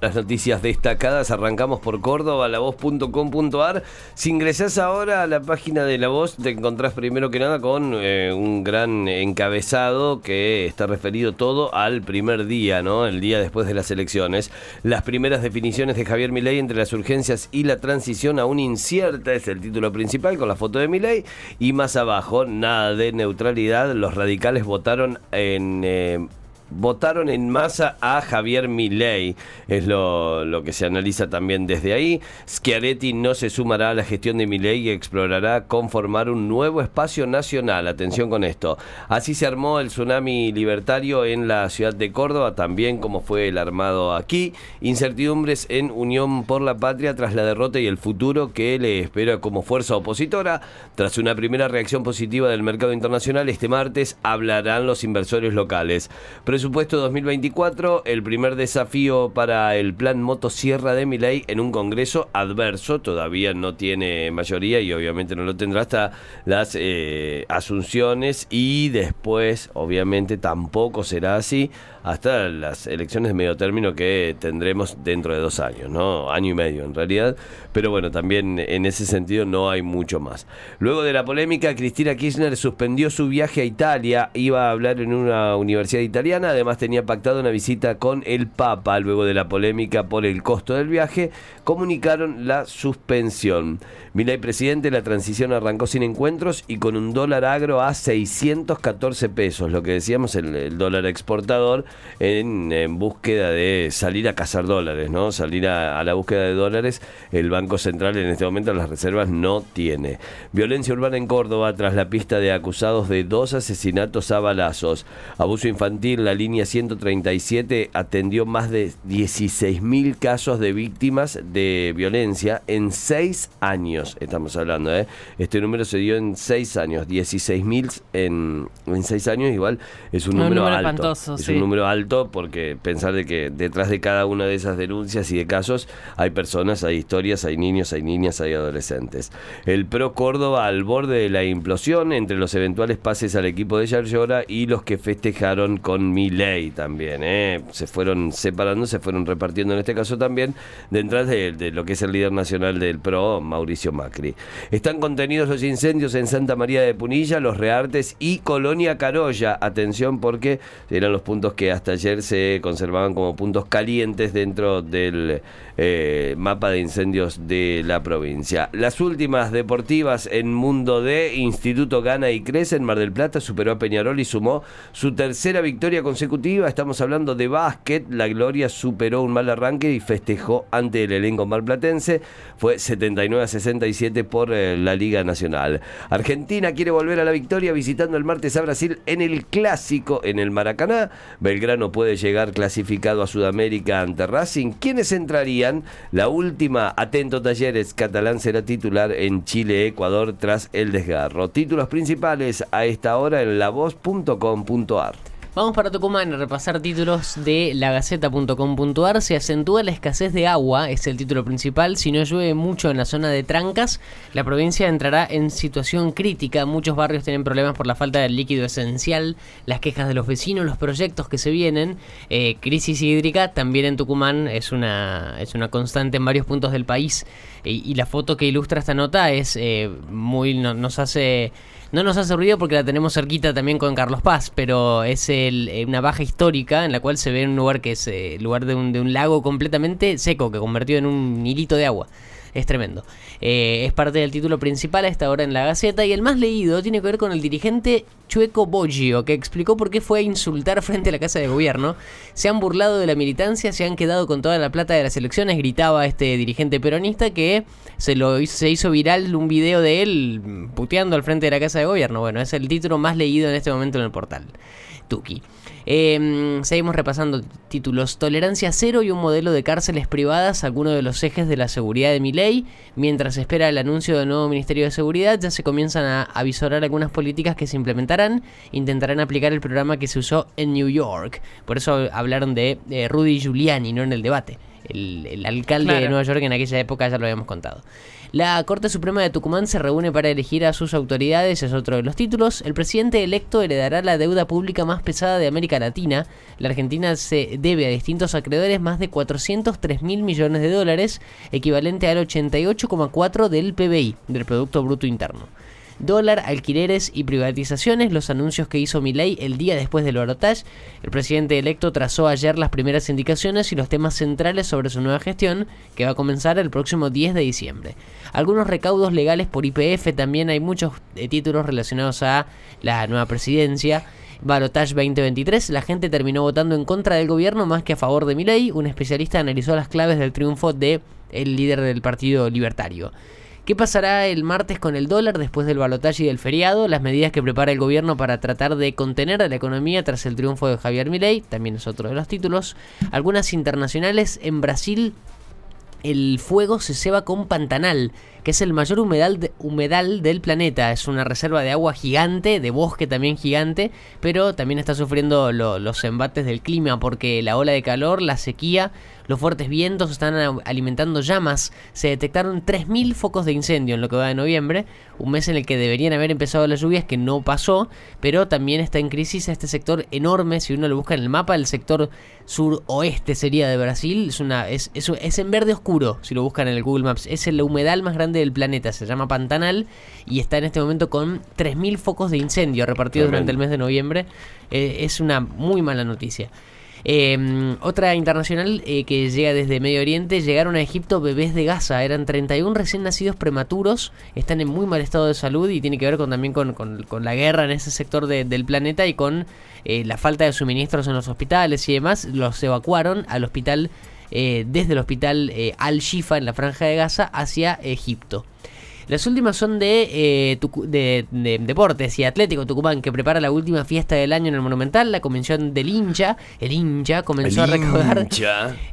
Las noticias destacadas arrancamos por Córdoba, lavoz.com.ar. Si ingresás ahora a la página de La Voz, te encontrás primero que nada con eh, un gran encabezado que está referido todo al primer día, ¿no? El día después de las elecciones. Las primeras definiciones de Javier Milei entre las urgencias y la transición aún incierta es el título principal con la foto de Milei. Y más abajo, nada de neutralidad. Los radicales votaron en. Eh, votaron en masa a Javier Milei. Es lo, lo, que se analiza también desde ahí. Schiaretti no se sumará a la gestión de Milei y explorará conformar un nuevo espacio nacional. Atención con esto. Así se armó el tsunami libertario en la ciudad de Córdoba, también como fue el armado aquí. Incertidumbres en Unión por la Patria tras la derrota y el futuro que le espera como fuerza opositora. Tras una primera reacción positiva del mercado internacional, este martes hablarán los inversores locales. Presupuesto 2024, el primer desafío para el plan motosierra de Miley en un congreso adverso, todavía no tiene mayoría y obviamente no lo tendrá hasta las eh, asunciones y después obviamente tampoco será así hasta las elecciones de medio término que tendremos dentro de dos años, ¿no? Año y medio en realidad, pero bueno, también en ese sentido no hay mucho más. Luego de la polémica, Cristina Kirchner suspendió su viaje a Italia, iba a hablar en una universidad italiana, además tenía pactado una visita con el Papa. Luego de la polémica por el costo del viaje, comunicaron la suspensión. Milay presidente, la transición arrancó sin encuentros y con un dólar agro a 614 pesos, lo que decíamos el, dólar exportador en, búsqueda de salir a cazar dólares, ¿no? Salir a, la búsqueda de dólares. El Banco Central en este momento las reservas no tiene. Violencia urbana en Córdoba tras la pista de acusados de dos asesinatos a balazos. Abuso infantil, la línea 137 atendió más de 16.000 casos de víctimas de violencia en seis años, estamos hablando, ¿eh? Este número se dio en seis años, 16.000 en, en seis años, igual es un, número, alto. es un número alto porque pensar de que detrás de cada una de esas denuncias y de casos hay personas, hay historias, hay niños, hay niñas, hay adolescentes. El Pro Córdoba al borde de la implosión entre los eventuales pases al equipo de Yarlora y los que festejaron con ley también, ¿eh? Se fueron separando, se fueron repartiendo en este caso también detrás de, lo que es el líder nacional del PRO, Mauricio Macri. Están contenidos los incendios en Santa María de Punilla, Los Reartes y Colonia Carolla. Atención porque eran los puntos que hasta ayer se conservaban como puntos calientes dentro del eh, mapa de incendios de la provincia. Las últimas deportivas en Mundo D, Instituto Gana y Crece en Mar del Plata superó a Peñarol y sumó su tercera victoria consecutiva. Estamos hablando de básquet. La Gloria superó un mal arranque y festejó ante el elenco marplatense. Fue 79 a 67 por eh, la Liga Nacional. Argentina quiere volver a la victoria visitando el martes a Brasil en el clásico en el Maracaná. Belgrano puede llegar clasificado a Sudamérica ante Racing. ¿Quiénes entrarían? La última, atento Talleres, catalán será titular en Chile-Ecuador tras el desgarro. Títulos principales a esta hora en lavoz.com.ar. Vamos para Tucumán a repasar títulos de lagaceta.com.ar. Se acentúa la escasez de agua, es el título principal. Si no llueve mucho en la zona de Trancas, la provincia entrará en situación crítica. Muchos barrios tienen problemas por la falta del líquido esencial, las quejas de los vecinos, los proyectos que se vienen. Eh, crisis hídrica también en Tucumán es una, es una constante en varios puntos del país. Y, la foto que ilustra esta nota es eh, muy. nos hace no nos hace ruido porque la tenemos cerquita también con Carlos Paz, pero es el, eh, una baja histórica en la cual se ve un lugar que es eh, lugar de un, de un lago completamente seco, que convertido en un hilito de agua es tremendo. Eh, es parte del título principal a esta hora en la Gaceta y el más leído tiene que ver con el dirigente Chueco Boggio, que explicó por qué fue a insultar frente a la Casa de Gobierno. Se han burlado de la militancia, se han quedado con toda la plata de las elecciones, gritaba este dirigente peronista que se, lo, se hizo viral un video de él puteando al frente de la Casa de Gobierno. Bueno, es el título más leído en este momento en el portal. Tuki. Em, seguimos repasando títulos. Tolerancia cero y un modelo de cárceles privadas, algunos de los ejes de la seguridad de mi ley. Mientras espera el anuncio del nuevo Ministerio de Seguridad, ya se comienzan a avisorar algunas políticas que se implementarán. Intentarán aplicar el programa que se usó en New York. Por eso hablaron de Rudy Giuliani, no en el debate. El, el alcalde de. Nueva York en aquella época, ya lo habíamos contado. La Corte Suprema de Tucumán se reúne para elegir a sus autoridades, es otro de los títulos. El presidente electo heredará la deuda pública más pesada de América Latina. La Argentina se debe a distintos acreedores más de 403 mil millones de dólares, equivalente al 88,4 del PBI, del Producto Bruto Interno. Dólar, alquileres y privatizaciones, los anuncios que hizo Milei el día después del balotaje. El presidente electo trazó ayer las primeras indicaciones y los temas centrales sobre su nueva gestión, que va a comenzar el próximo 10 de diciembre. Algunos recaudos legales por IPF, también hay muchos eh, títulos relacionados a la nueva presidencia. Balotage 2023, la gente terminó votando en contra del gobierno más que a favor de Milei. Un especialista analizó las claves del triunfo de el líder del Partido Libertario. ¿Qué pasará el martes con el dólar después del balotaje y del feriado? Las medidas que prepara el gobierno para tratar de contener a la economía tras el triunfo de Javier Milei, también es otro de los títulos. Algunas internacionales en Brasil el fuego se ceba con Pantanal, que es el mayor humedal, humedal del planeta. Es una reserva de agua gigante, de bosque también gigante, pero también está sufriendo lo- los embates del clima porque la ola de calor, la sequía, los fuertes vientos están alimentando llamas. Se detectaron 3.000 focos de incendio en lo que va de noviembre, un mes en el que deberían haber empezado las lluvias que no pasó, pero también está en crisis este sector enorme. Si uno lo busca en el mapa, el sector suroeste sería de Brasil, es, una, es, es, es en verde oscuro, si lo buscan en el Google Maps. Es el humedal más grande del planeta, se llama Pantanal y está en este momento con 3.000 focos de incendio repartidos durante el mes de noviembre. Eh, es una muy mala noticia. Eh, otra internacional eh, que llega desde Medio Oriente, llegaron a Egipto bebés de Gaza, eran 31 recién nacidos prematuros, están en muy mal estado de salud y tiene que ver también con, la guerra en ese sector de- del planeta y con eh, la falta de suministros en los hospitales y demás, los evacuaron al hospital, eh, desde el hospital Al-Shifa en la franja de Gaza hacia Egipto. Las últimas son de, eh, de, de Deportes y Atlético Tucumán, que prepara la última fiesta del año en el Monumental. La convención del hincha, el hincha, comenzó a recaudar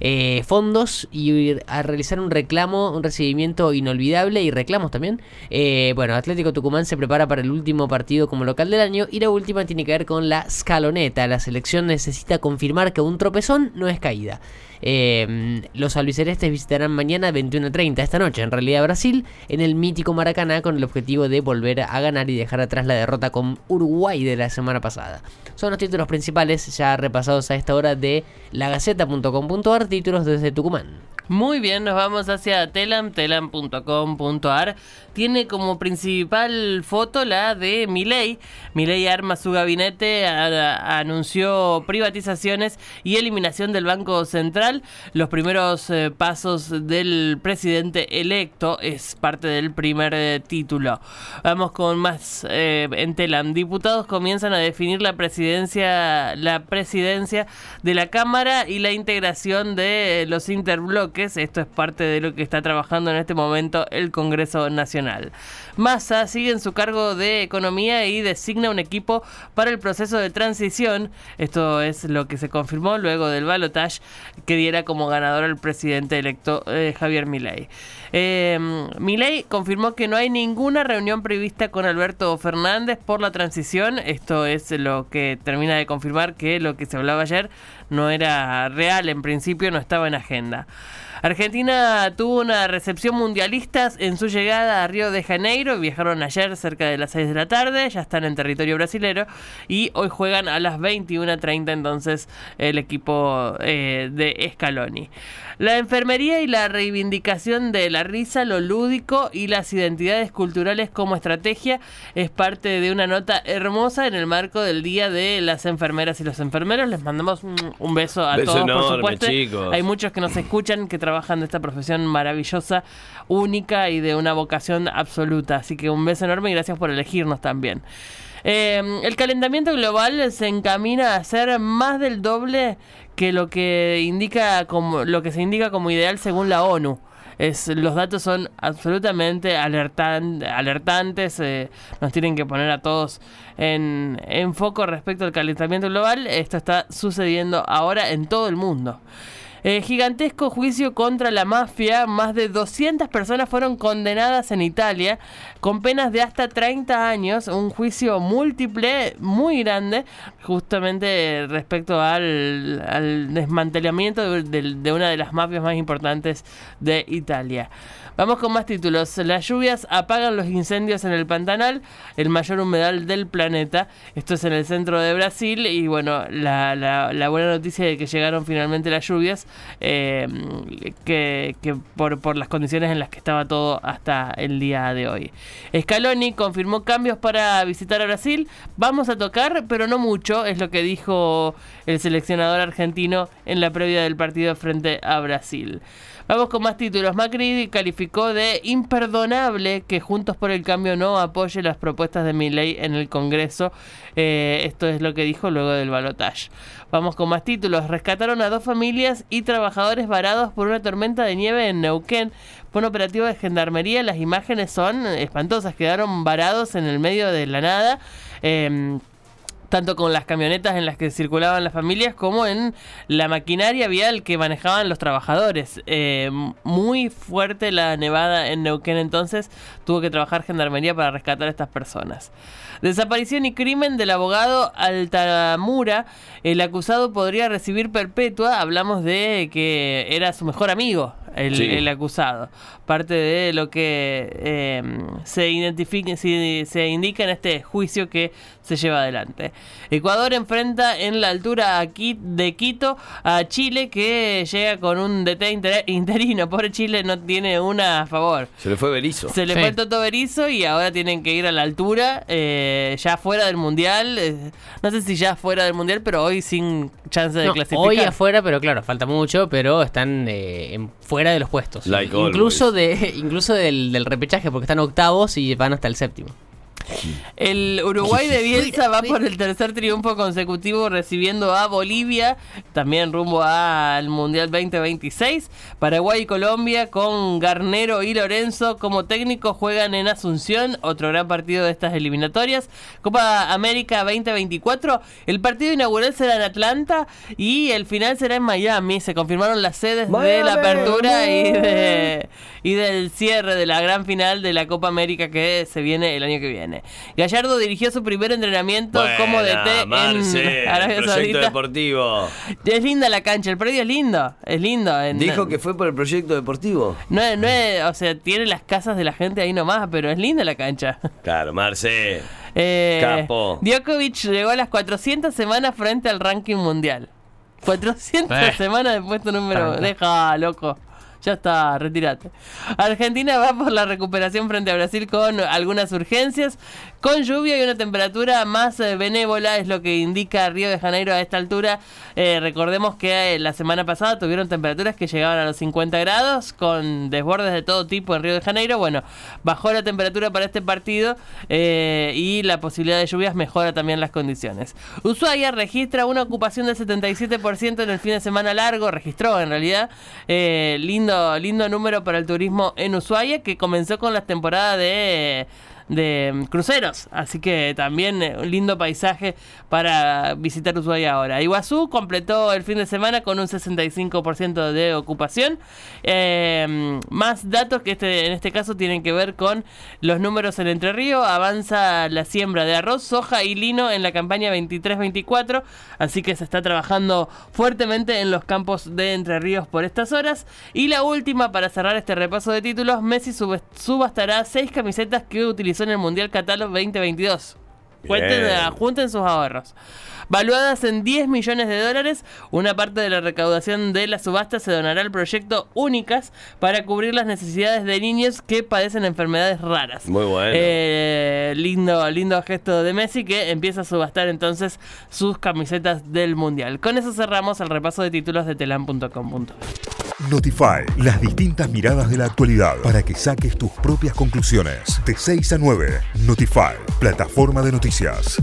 eh, fondos y a realizar un reclamo, un recibimiento inolvidable y reclamos también. Eh, bueno, Atlético Tucumán se prepara para el último partido como local del año y la última tiene que ver con la escaloneta. La selección necesita confirmar que un tropezón no es caída. Eh, los albicelestes visitarán mañana 21.30 esta noche en realidad Brasil en el mítico Maracaná con el objetivo de volver a ganar y dejar atrás la derrota con Uruguay de la semana pasada. Son los títulos principales ya repasados a esta hora de lagaceta.com.ar, títulos desde Tucumán. Muy bien, nos vamos hacia telam, telam.com.ar. Tiene como principal foto la de Milei. Milei arma su gabinete, anunció privatizaciones y eliminación del Banco Central. Los primeros eh, pasos del presidente electo es parte del primer eh, título. Vamos con más eh, en Telam. Diputados comienzan a definir la presidencia, la presidencia de la Cámara y la integración de los interbloques. Esto es parte de lo que está trabajando en este momento el Congreso Nacional. Massa sigue en su cargo de economía y designa un equipo para el proceso de transición. Esto es lo que se confirmó luego del balotaje que diera como ganador al presidente electo eh, Javier Milei. Eh, Milei confirmó que no hay ninguna reunión prevista con Alberto Fernández por la transición. Esto es lo que termina de confirmar que lo que se hablaba ayer no era real, en principio no estaba en agenda. Argentina tuvo una recepción mundialista en su llegada a Río de Janeiro. Viajaron ayer cerca de las 6 de la tarde, ya están en territorio brasilero y hoy juegan a las 21.30 entonces el equipo eh, de Scaloni. La enfermería y la reivindicación de la risa, lo lúdico y las identidades culturales como estrategia es parte de una nota hermosa en el marco del Día de las Enfermeras y los Enfermeros. Les mandamos un, beso a Beso todos, enorme, por supuesto. chicos. Hay muchos que nos escuchan que trabajan de esta profesión maravillosa, única y de una vocación absoluta. Así que un beso enorme y gracias por elegirnos también. Eh, el calentamiento global se encamina a ser más del doble que lo que indica como lo que se indica como ideal según la ONU. Es, los datos son absolutamente alertan- alertantes, eh, nos tienen que poner a todos en, en foco respecto al calentamiento global. Esto está sucediendo ahora en todo el mundo. Eh, gigantesco juicio contra la mafia. Más de 200 personas fueron condenadas en Italia con penas de hasta 30 años. Un juicio múltiple muy grande justamente respecto al, desmantelamiento de, de una de las mafias más importantes de Italia. Vamos con más títulos. Las lluvias apagan los incendios en el Pantanal, el mayor humedal del planeta. Esto es en el centro de Brasil y bueno, la, la, buena noticia de que llegaron finalmente las lluvias, eh, que, por, las condiciones en las que estaba todo hasta el día de hoy. Scaloni confirmó cambios para visitar a Brasil. Vamos a tocar, pero no mucho, es lo que dijo el seleccionador argentino en la previa del partido frente a Brasil. Vamos con más títulos. Macri calificó de imperdonable que Juntos por el Cambio no apoye las propuestas de mi ley en el Congreso. Eh, esto es lo que dijo luego del balotaje. Vamos con más títulos. Rescataron a dos familias y trabajadores varados por una tormenta de nieve en Neuquén. Fue un operativo de gendarmería. Las imágenes son espantosas. Quedaron varados en el medio de la nada. Eh, tanto con las camionetas en las que circulaban las familias como en la maquinaria vial que manejaban los trabajadores. Eh, muy fuerte la nevada en Neuquén entonces, tuvo que trabajar Gendarmería para rescatar a estas personas. Desaparición y crimen del abogado Altamura. El acusado podría recibir perpetua. Hablamos de que era su mejor amigo, el, acusado. Parte de lo que eh, se, identifica, se, indica en este juicio que se lleva adelante. Ecuador enfrenta en la altura aquí de Quito a Chile que llega con un DT interino. Pobre Chile no tiene una a favor. Se le fue Berizo. Se le fue el Toto Berizo y ahora tienen que ir a la altura. Eh, ya fuera del mundial. Eh, no sé si ya fuera del mundial, pero hoy sin chance de clasificar. Hoy afuera, pero claro, falta mucho, pero están en, fuera de los puestos. incluso de, incluso del, del repechaje, porque están octavos y van hasta el séptimo. El Uruguay de Bielsa va por el tercer triunfo consecutivo recibiendo a Bolivia, también rumbo al Mundial 2026. Paraguay y Colombia con Garnero y Lorenzo como técnicos juegan en Asunción, otro gran partido de estas eliminatorias. Copa América 2024, el partido inaugural será en Atlanta y el final será en Miami. Se confirmaron las sedes de la apertura y, y del cierre de la gran final de la Copa América que se viene el año que viene. Gallardo dirigió su primer entrenamiento como DT en Arabia proyecto deportivo. Es linda la cancha, el predio es lindo, es lindo. Dijo que fue por el proyecto deportivo. No, no es, o sea, tiene las casas de la gente ahí nomás, pero es linda la cancha. Claro, Marce. Eh, Capo. Djokovic llegó a las 400 semanas frente al ranking mundial. 400 eh. semanas de puesto número. Deja, loco. Ya está, retírate. Argentina va por la recuperación frente a Brasil con algunas urgencias, con lluvia y una temperatura más eh, benévola, es lo que indica Río de Janeiro a esta altura. Eh, recordemos que eh, la semana pasada tuvieron temperaturas que llegaban a los 50 grados, con desbordes de todo tipo en Río de Janeiro. Bueno, bajó la temperatura para este partido y la posibilidad de lluvias mejora también las condiciones. Ushuaia registra una ocupación del 77% en el fin de semana largo, registró en realidad. lindo lindo, número para el turismo en Ushuaia que comenzó con las temporadas de de mm, cruceros. Así que también eh, un lindo paisaje para visitar Ushuaia ahora. Iguazú completó el fin de semana con un 65% de ocupación. Eh, más datos que este, en este caso tienen que ver con los números en Entre Ríos. Avanza la siembra de arroz, soja y lino en la campaña 23-24. Así que se está trabajando fuertemente en los campos de Entre Ríos por estas horas. Y la última para cerrar este repaso de títulos, Messi subastará seis camisetas que utilizó en el Mundial Qatar 2022. Cuenten, junten sus ahorros. Valuadas en 10 millones de dólares, una parte de la recaudación de la subasta se donará al proyecto Únicas para cubrir las necesidades de niños que padecen enfermedades raras. Muy bueno. Eh, lindo, lindo gesto de Messi que empieza a subastar entonces sus camisetas del Mundial. Con eso cerramos el repaso de títulos de telam.com. Notify, las distintas miradas de la actualidad para que saques tus propias conclusiones. De 6 a 9, Notify, plataforma de noticias.